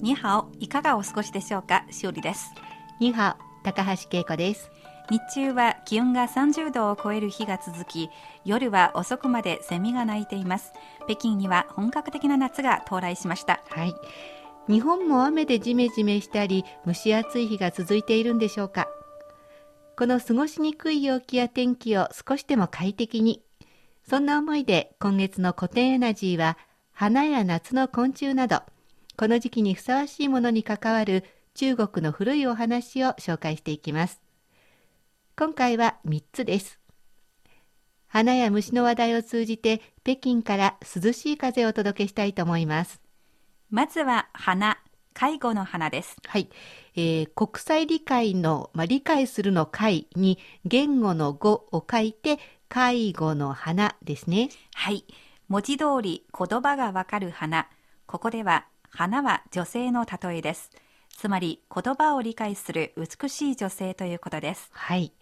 にはおいかがお過ごしでしょうか？しおりです。にはお高橋恵子です。日中は気温が30度を超える日が続き夜は遅くまでセミが鳴いています。北京には本格的な夏が到来しました。はい。日本も雨でジメジメしたり蒸し暑い日が続いているんでしょうか。この過ごしにくい陽気や天気を少しでも快適に。そんな思いで今月の古典エナジーは花や夏の昆虫などこの時期にふさわしいものに関わる中国の古いお話を紹介していきます。今回は3つです。花や虫の話題を通じて北京から涼しい風をお届けしたいと思います。まずは花、介護の花です。はい。えー、国際理解の、まあ、理解するの会に言語の語を書いて介護の花ですね。はい。文字通り言葉がわかる花。ここでは花は女性の例えです。つまり言葉を理解する美しい女性ということです。はい。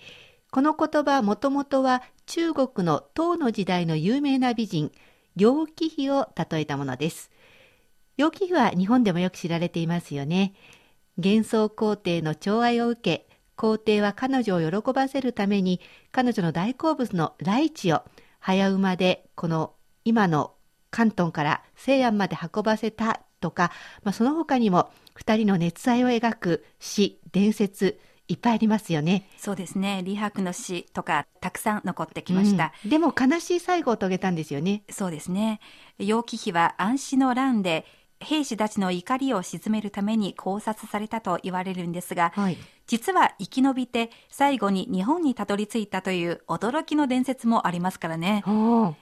この言葉もともとは中国の唐の時代の有名な美人、楊貴妃を例えたものです。楊貴妃は日本でもよく知られていますよね。幻想皇帝の寵愛を受け、皇帝は彼女を喜ばせるために彼女の大好物のライチを早馬でこの今の関東から西安まで運ばせたとか、まあ、その他にも2人の熱愛を描く詩伝説いっぱいありますよね。そうですね。李白の詩とかたくさん残ってきました。うん、でも悲しい最後を遂げたんですよね。そうですね。楊貴妃は安氏の乱で兵士たちの怒りを鎮めるために考察されたと言われるんですが、はい、実は生き延びて最後に日本にたどり着いたという驚きの伝説もありますからね。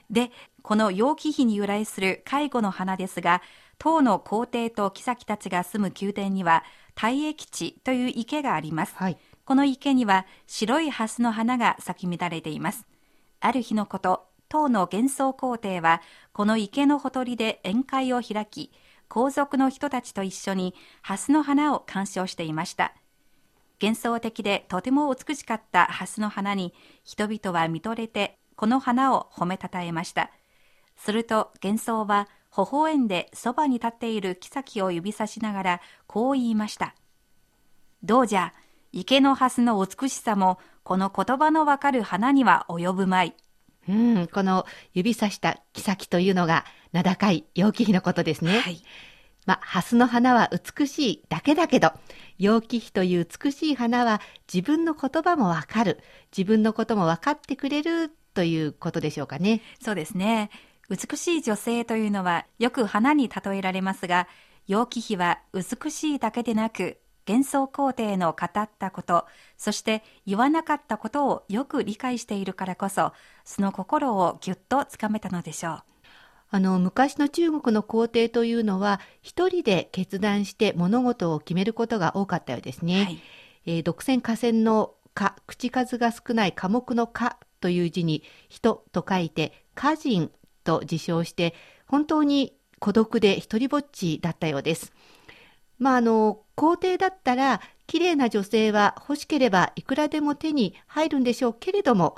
で、この楊貴妃に由来する介護の花ですが、唐の皇帝と妃たちが住む宮殿には大益地という池があります、はい、この池には白い蓮の花が咲き乱れています。ある日のこと唐の幻想皇帝はこの池のほとりで宴会を開き皇族の人たちと一緒に蓮の花を鑑賞していました。幻想的でとても美しかった蓮の花に人々は見とれてこの花を褒めたたえました。すると幻想は微笑んでそばに立っている妃を指さしながらこう言いました。どうじゃ、池の蓮の美しさもこの言葉のわかる花には及ぶまい。うん、この指さした妃というのが名高い陽気妃のことですね。はい。まあ、蓮の花は美しいだけだけど、陽気妃という美しい花は自分の言葉もわかる、自分のことも分かってくれるということでしょうかね。そうですね。美しい女性というのはよく花に例えられますが、楊貴妃は美しいだけでなく、幻想皇帝の語ったこと、そして言わなかったことをよく理解しているからこそ、その心をぎゅっとつかめたのでしょう。あの昔の中国の皇帝というのは一人で決断して物事を決めることが多かったようですね。はい、えー、独占河川のか口数が少ない科目の科という字に人と書いて歌人と自称して本当に孤独で一りぼっちだったようです。まああの皇帝だったら綺麗な女性は欲しければいくらでも手に入るんでしょうけれども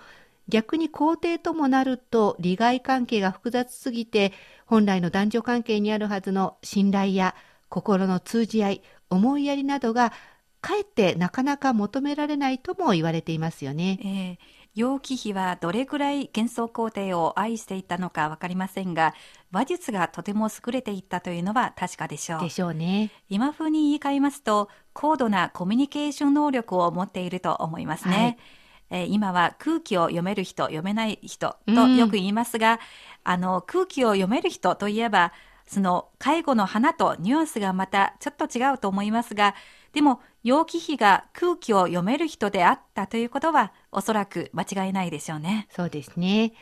逆に皇帝ともなると利害関係が複雑すぎて本来の男女関係にあるはずの信頼や心の通じ合い思いやりなどがかえってなかなか求められないとも言われていますよね。えー楊貴妃はどれぐらい幻想皇帝を愛していたのかわかりませんが、話術がとても優れていったというのは確かでしょう。でしょうね。今風に言い換えますと、高度なコミュニケーション能力を持っていると思いますね。はい、えー、今は空気を読める人、読めない人とよく言いますが、うん、あの、空気を読める人といえば、その介護の花とニュアンスがまたちょっと違うと思いますが、でも、楊貴妃が空気を読める人であったということは、おそらく間違いないでしょうね。そうですね。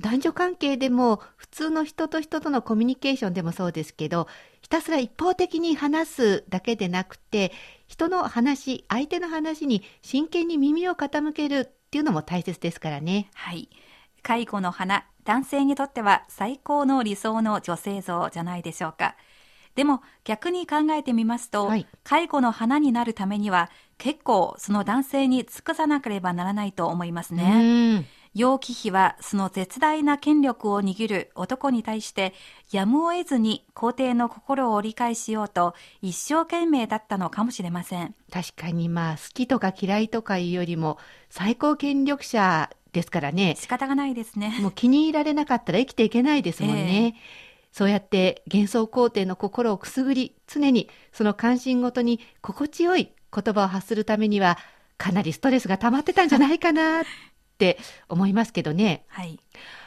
男女関係でも普通の人と人とのコミュニケーションでもそうですけどひたすら一方的に話すだけでなくて人の話相手の話に真剣に耳を傾けるっていうのも大切ですからね。はい介護の花男性にとっては最高の理想の女性像じゃないでしょうか。でも逆に考えてみますと、はい、介護の花になるためには結構その男性に尽くさなければならないと思いますね。楊貴妃はその絶大な権力を握る男に対してやむを得ずに皇帝の心を理解しようと一生懸命だったのかもしれません。確かにまあ好きとか嫌いとかいうよりも最高権力者ですからね。仕方がないですね。もう気に入られなかったら生きていけないですもんね、えーそうやって幻想皇帝の心をくすぐり、常にその関心ごとに心地よい言葉を発するためには、かなりストレスが溜まってたんじゃないかなって思いますけどね。はい。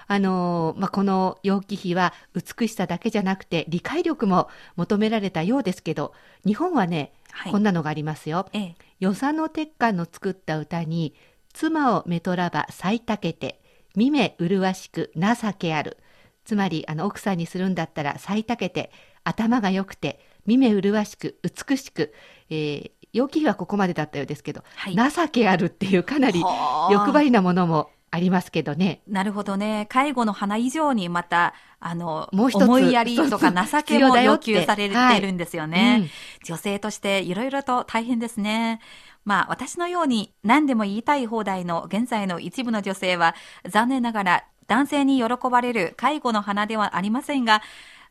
あの、まあ、この楊貴妃は美しさだけじゃなくて理解力も求められたようですけど、日本はね、はい、こんなのがありますよ。ええ、与謝野鉄幹の作った歌に、妻をめとらば咲いたけて、見目麗しく情けある。つまりあの奥さんにするんだったら咲いけて頭が良くて見目麗しく美しく、えー、陽気はここまでだったようですけど、はい、情けあるっていうかなり欲張りなものもありますけどね。なるほどね。介護の花以上にまた、あの、もう一つ思いやりとか情けも要求されてるんですよね。はいうん、女性としていろいろと大変ですね。まあ私のように何でも言いたい放題の現在の一部の女性は残念ながら男性に喜ばれる介護の花ではありませんが、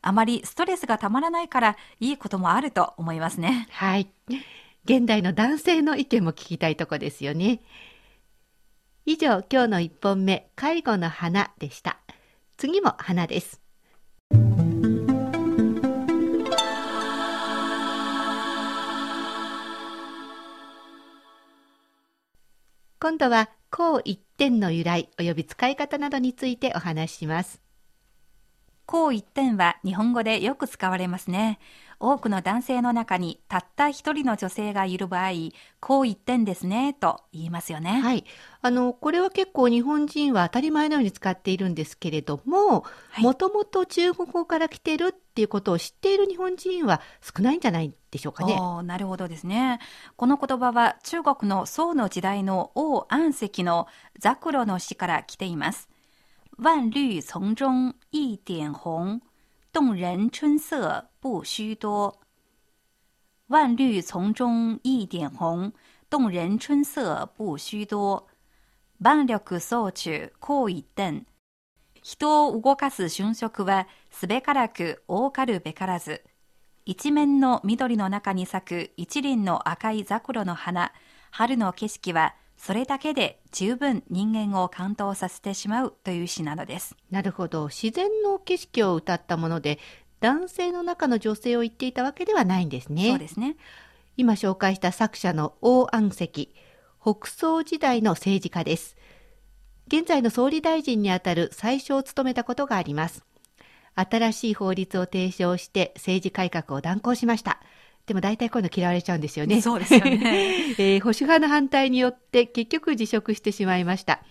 あまりストレスがたまらないからいいこともあると思いますね。はい。現代の男性の意見も聞きたいとこですよね。以上、今日の一本目、介護の花でした。次も花です。今度は項一点の由来及び使い方などについてお話しします。項一点は日本語でよく使われますね。多くの男性の中にたった一人の女性がいる場合、項一点ですね、と言いますよね。はい。あの、これは結構日本人は当たり前のように使っているんですけれども、もともと中国語から来てるっていうことを知っている日本人は少ないんじゃないでしょうかね。なるほどですね。この言葉は中国の宋の時代の王安石のザクロの詩から来ています。万绿丛中一点红，动人春色不须多。万绿丛中一点红，动人春色不须多。万力装置こう一点。人を動かす春色はすべからく多かるべからず。一面の緑の中に咲く一輪の赤い桜の花、春の景色はそれだけで十分人間を感動させてしまうという詩なのです。なるほど。自然の景色を歌ったもので、男性の中の女性を言っていたわけではないんですね。そうですね。今紹介した作者の王安石、北宋時代の政治家です。現在の総理大臣にあたる最初を務めたことがあります。新しい法律を提唱して政治改革を断行しました。でも大体こういうの嫌われちゃうんですよね。そうですよね。えー、保守派の反対によって結局辞職してしまいました。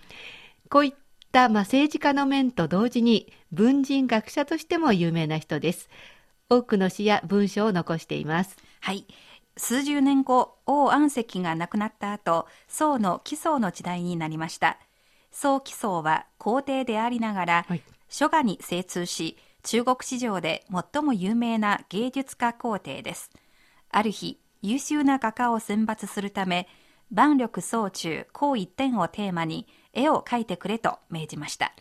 こういった、まあ、政治家の面と同時に文人学者としても有名な人です。多くの詩や文章を残しています。はい。数十年後、王安石が亡くなった後、宋の奇想の時代になりました。宋奇想は皇帝でありながら、はい、書画に精通し、中国史上で最も有名な芸術家皇帝です。ある日、優秀な画家を選抜するため、万力総中、高一点をテーマに絵を描いてくれと命じました。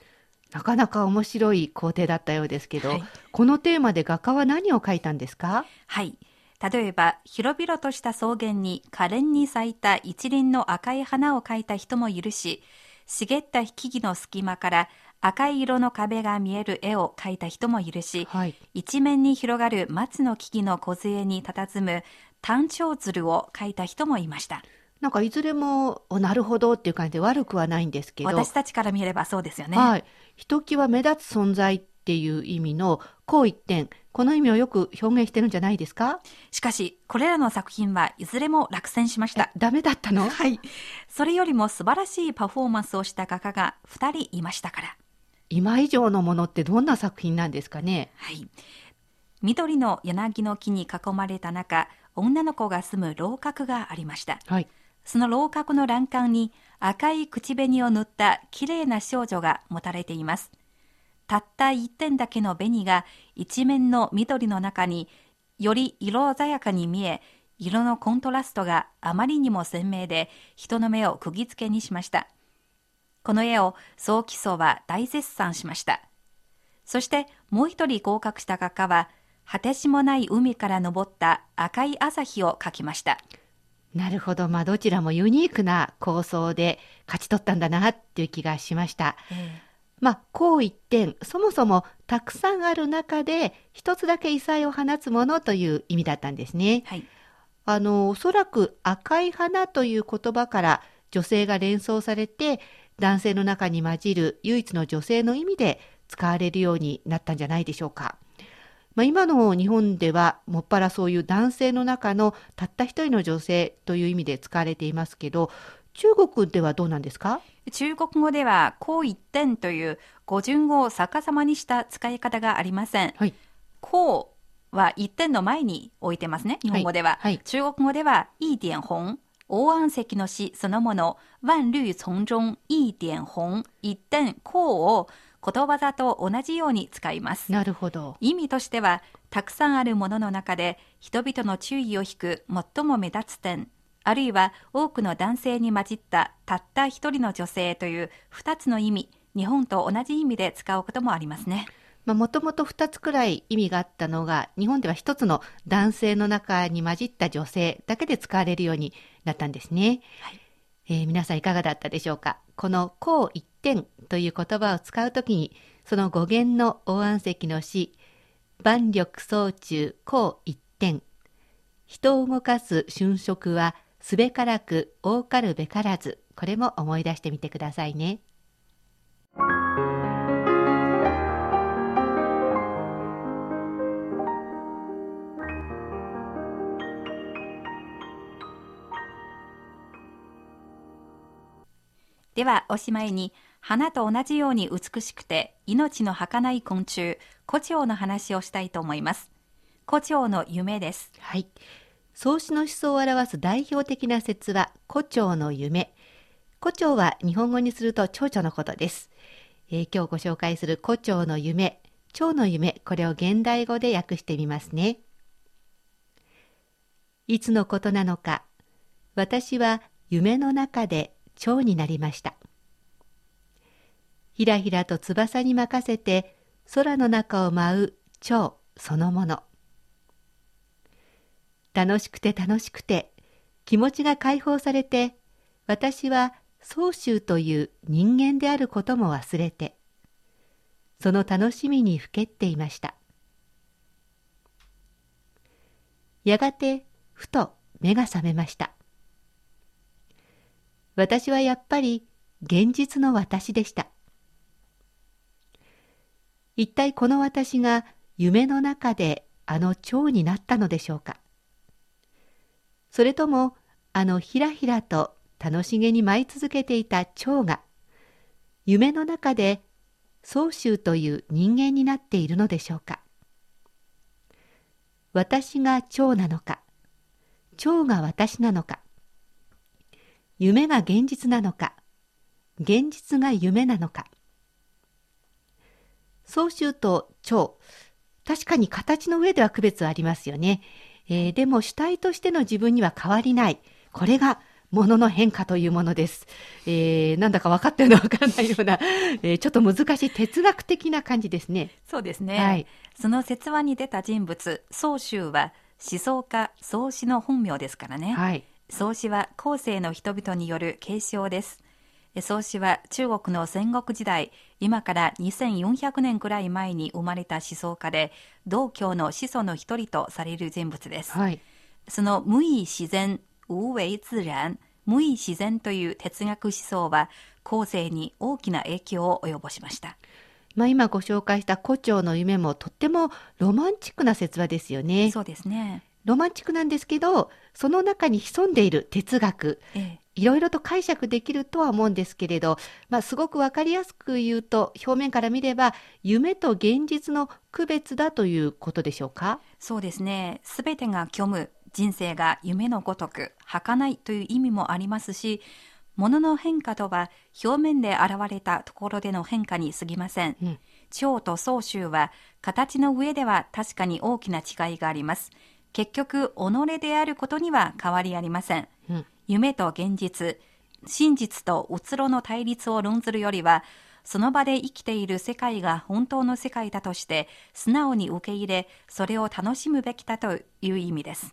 なかなか面白い工程だったようですけど、はい、このテーマで画家は何を描いたんですか？はい。例えば、広々とした草原に可憐に咲いた一輪の赤い花を描いた人もいるし、茂った木々の隙間から赤い色の壁が見える絵を描いた人もいるし、はい、一面に広がる松の木々の梢に佇む単調鶴を描いた人もいました。なんかいずれもなるほどっていう感じで悪くはないんですけど私たちから見ればそうですよね。はい、ひときわ目立つ存在っていう意味のこう一点。この意味をよく表現してるんじゃないですか？しかしこれらの作品はいずれも落選しました。ダメだったの？はい。それよりも素晴らしいパフォーマンスをした画家が2人いましたから。今以上のものってどんな作品なんですかね？はい。緑の柳の木に囲まれた中女の子が住む楼閣がありました、はい、その楼閣の欄干に赤い口紅を塗った綺麗な少女が持たれています。たった一点だけの紅が一面の緑の中により色鮮やかに見え、色のコントラストがあまりにも鮮明で人の目を釘付けにしました。この絵を総基礎は大絶賛しました。そしてもう一人合格した画家は、果てしもない海から昇った赤い朝日を描きました。なるほど、まあ、どちらもユニークな構想で勝ち取ったんだなっていう気がしました。えー、まあ、こう一点、そもそもたくさんある中で一つだけ異彩を放つものという意味だったんですね。はい、あの、おそらく赤い花という言葉から女性が連想されて、男性の中に混じる唯一の女性の意味で使われるようになったんじゃないでしょうか。まあ、今の日本ではもっぱらそういう男性の中のたった一人の女性という意味で使われていますけど中国ではどうなんですか？中国語では「こう一点」という語順を逆さまにした使い方がありません。はい、こうは一点の前に置いてますね日本語では。はいはい、中国語では「一点本」大安石の詩そのもの「万绿丛中一点本」一点こうをことわざと同じように使います。なるほど。意味としては、たくさんあるものの中で人々の注意を引く最も目立つ点、あるいは多くの男性に混じったたった一人の女性という二つの意味、日本と同じ意味で使うこともありますね。もともと2つくらい意味があったのが日本では1つの男性の中に混じった女性だけで使われるようになったんですね。はいえー、皆さんいかがだったでしょうか？この「こう一点」という言葉を使うときにその語源の大安石の詩「万力総中こう一点」人を動かす瞬色はすべからく多かるべからず。これも思い出してみてくださいね。ではおしまいに花と同じように美しくて命の儚い昆虫胡蝶の話をしたいと思います。胡蝶の夢です。はい。創始の思想を表す代表的な説は胡蝶の夢胡蝶は日本語にすると蝶々のことです、えー、今日ご紹介する胡蝶の夢蝶の夢これを現代語で訳してみますねいつのことなのか私は夢の中で蝶になりました。ひらひらと翼に任せて空の中を舞う蝶そのもの。楽しくて楽しくて気持ちが解放されて私は宗州という人間であることも忘れてその楽しみにふけっていました。やがてふと目が覚めました。私はやっぱり現実の私でした。一体この私が夢の中であの蝶になったのでしょうか。それともあのひらひらと楽しげに舞い続けていた蝶が夢の中で宗州という人間になっているのでしょうか私が蝶なのか蝶が私なのか夢が現実なのか、現実が夢なのか。総集と蝶、確かに形の上では区別はありますよね。えー、でも主体としての自分には変わりない。これが物の変化というものです。えー、なんだか分かったような分からないような、えー、ちょっと難しい哲学的な感じですね。そうですね。はい、その説話に出た人物、宗州は思想家、創始の本名ですからね。はい。創始は後世の人々による継承です。創始は中国の戦国時代、今から2400年くらい前に生まれた思想家で、道教の始祖の一人とされる人物です。はい、その無意自然、無為自然、無意自然という哲学思想は、後世に大きな影響を及ぼしました。まあ、今ご紹介した胡蝶の夢もとってもロマンチックな説話ですよね。そうですね。ロマンチックなんですけど、その中に潜んでいる哲学、いろいろと解釈できるとは思うんですけれど、まあ、すごくわかりやすく言うと、表面から見れば、夢と現実の区別だということでしょうか？そうですね。すべてが虚無、人生が夢のごとく、儚いという意味もありますし、物の変化とは表面で現れたところでの変化に過ぎません。うん、蝶と総集は形の上では確かに大きな違いがあります。結局、己であることには変わりありません。うん、夢と現実、真実とうつろの対立を論ずるよりは、その場で生きている世界が本当の世界だとして、素直に受け入れ、それを楽しむべきだという意味です。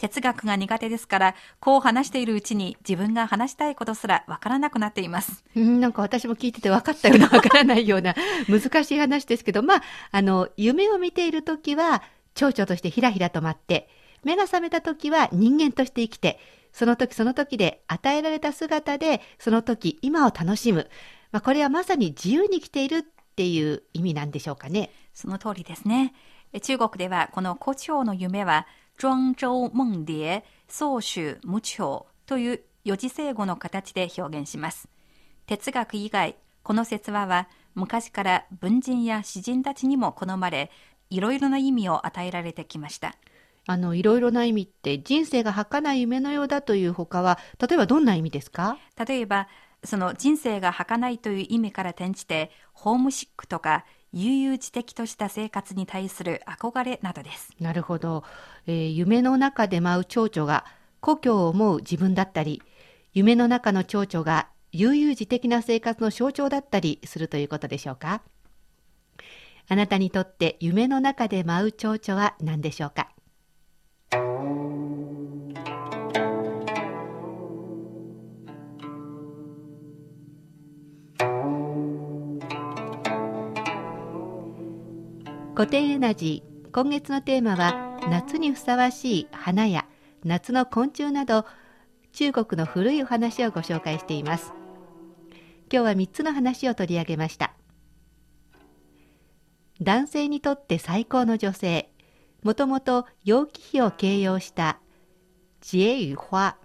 哲学が苦手ですから、こう話しているうちに自分が話したいことすらわからなくなっています。なんか私も聞いてて分かったようなわからないような難しい話ですけど、まあ、あの、夢を見ているときは、蝶々としてひらひらと待って、目が覚めた時は人間として生きて、その時その時で与えられた姿で、その時今を楽しむ。まあ、これはまさに自由に生きているっていう意味なんでしょうかね。その通りですね。中国ではこの胡蝶の夢は、庄周夢蝶、宗主無調という四字成語の形で表現します。哲学以外、この説話は昔から文人や詩人たちにも好まれ、いろいろな意味を与えられてきました。あの、いろいろな意味って人生が儚い夢のようだというほかは、例えばどんな意味ですか？例えば、その人生が儚いという意味から転じて、ホームシックとか、悠々自適とした生活に対する憧れなどです。なるほど。えー、夢の中で舞う蝶々が故郷を思う自分だったり、夢の中の蝶々が悠々自適な生活の象徴だったりするということでしょうか？あなたにとって夢の中で舞う蝶々は何でしょうか？古典エナジー今月のテーマは夏にふさわしい花や夏の昆虫など中国の古いお話をご紹介しています。今日は3つの話を取り上げました。男性にとって最高の女性。もともと楊貴妃を形容した知恵与花。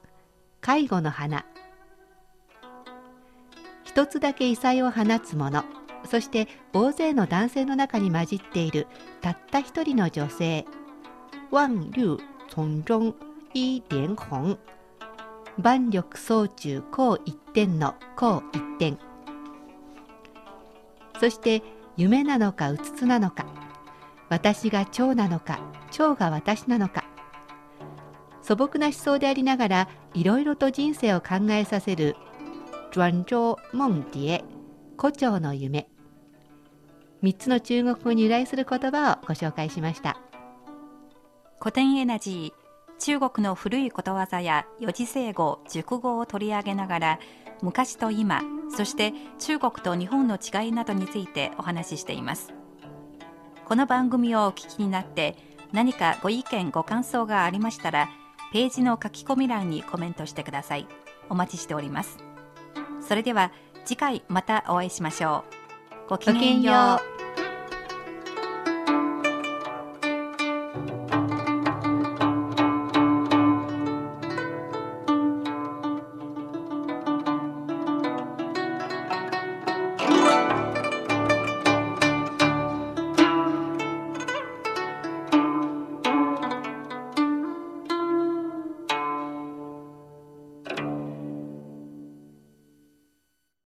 介護の花。一つだけ異彩を放つもの。そして大勢の男性の中に混じっているたった一人の女性。万竜从中。一連本万力総中高一点の。高一点。そして夢なのかうつつなのか私が蝶なのか蝶が私なのか素朴な思想でありながらいろいろと人生を考えさせる转状夢蝶胡蝶の夢。3つの中国語に由来する言葉をご紹介しました。古典エナジー中国の古いことわざや四字成語熟語を取り上げながら昔と今そして中国と日本の違いなどについてお話ししています。この番組をお聞きになって何かご意見ご感想がありましたらページの書き込み欄にコメントしてください。お待ちしております。それでは次回またお会いしましょう。ごきげんよう。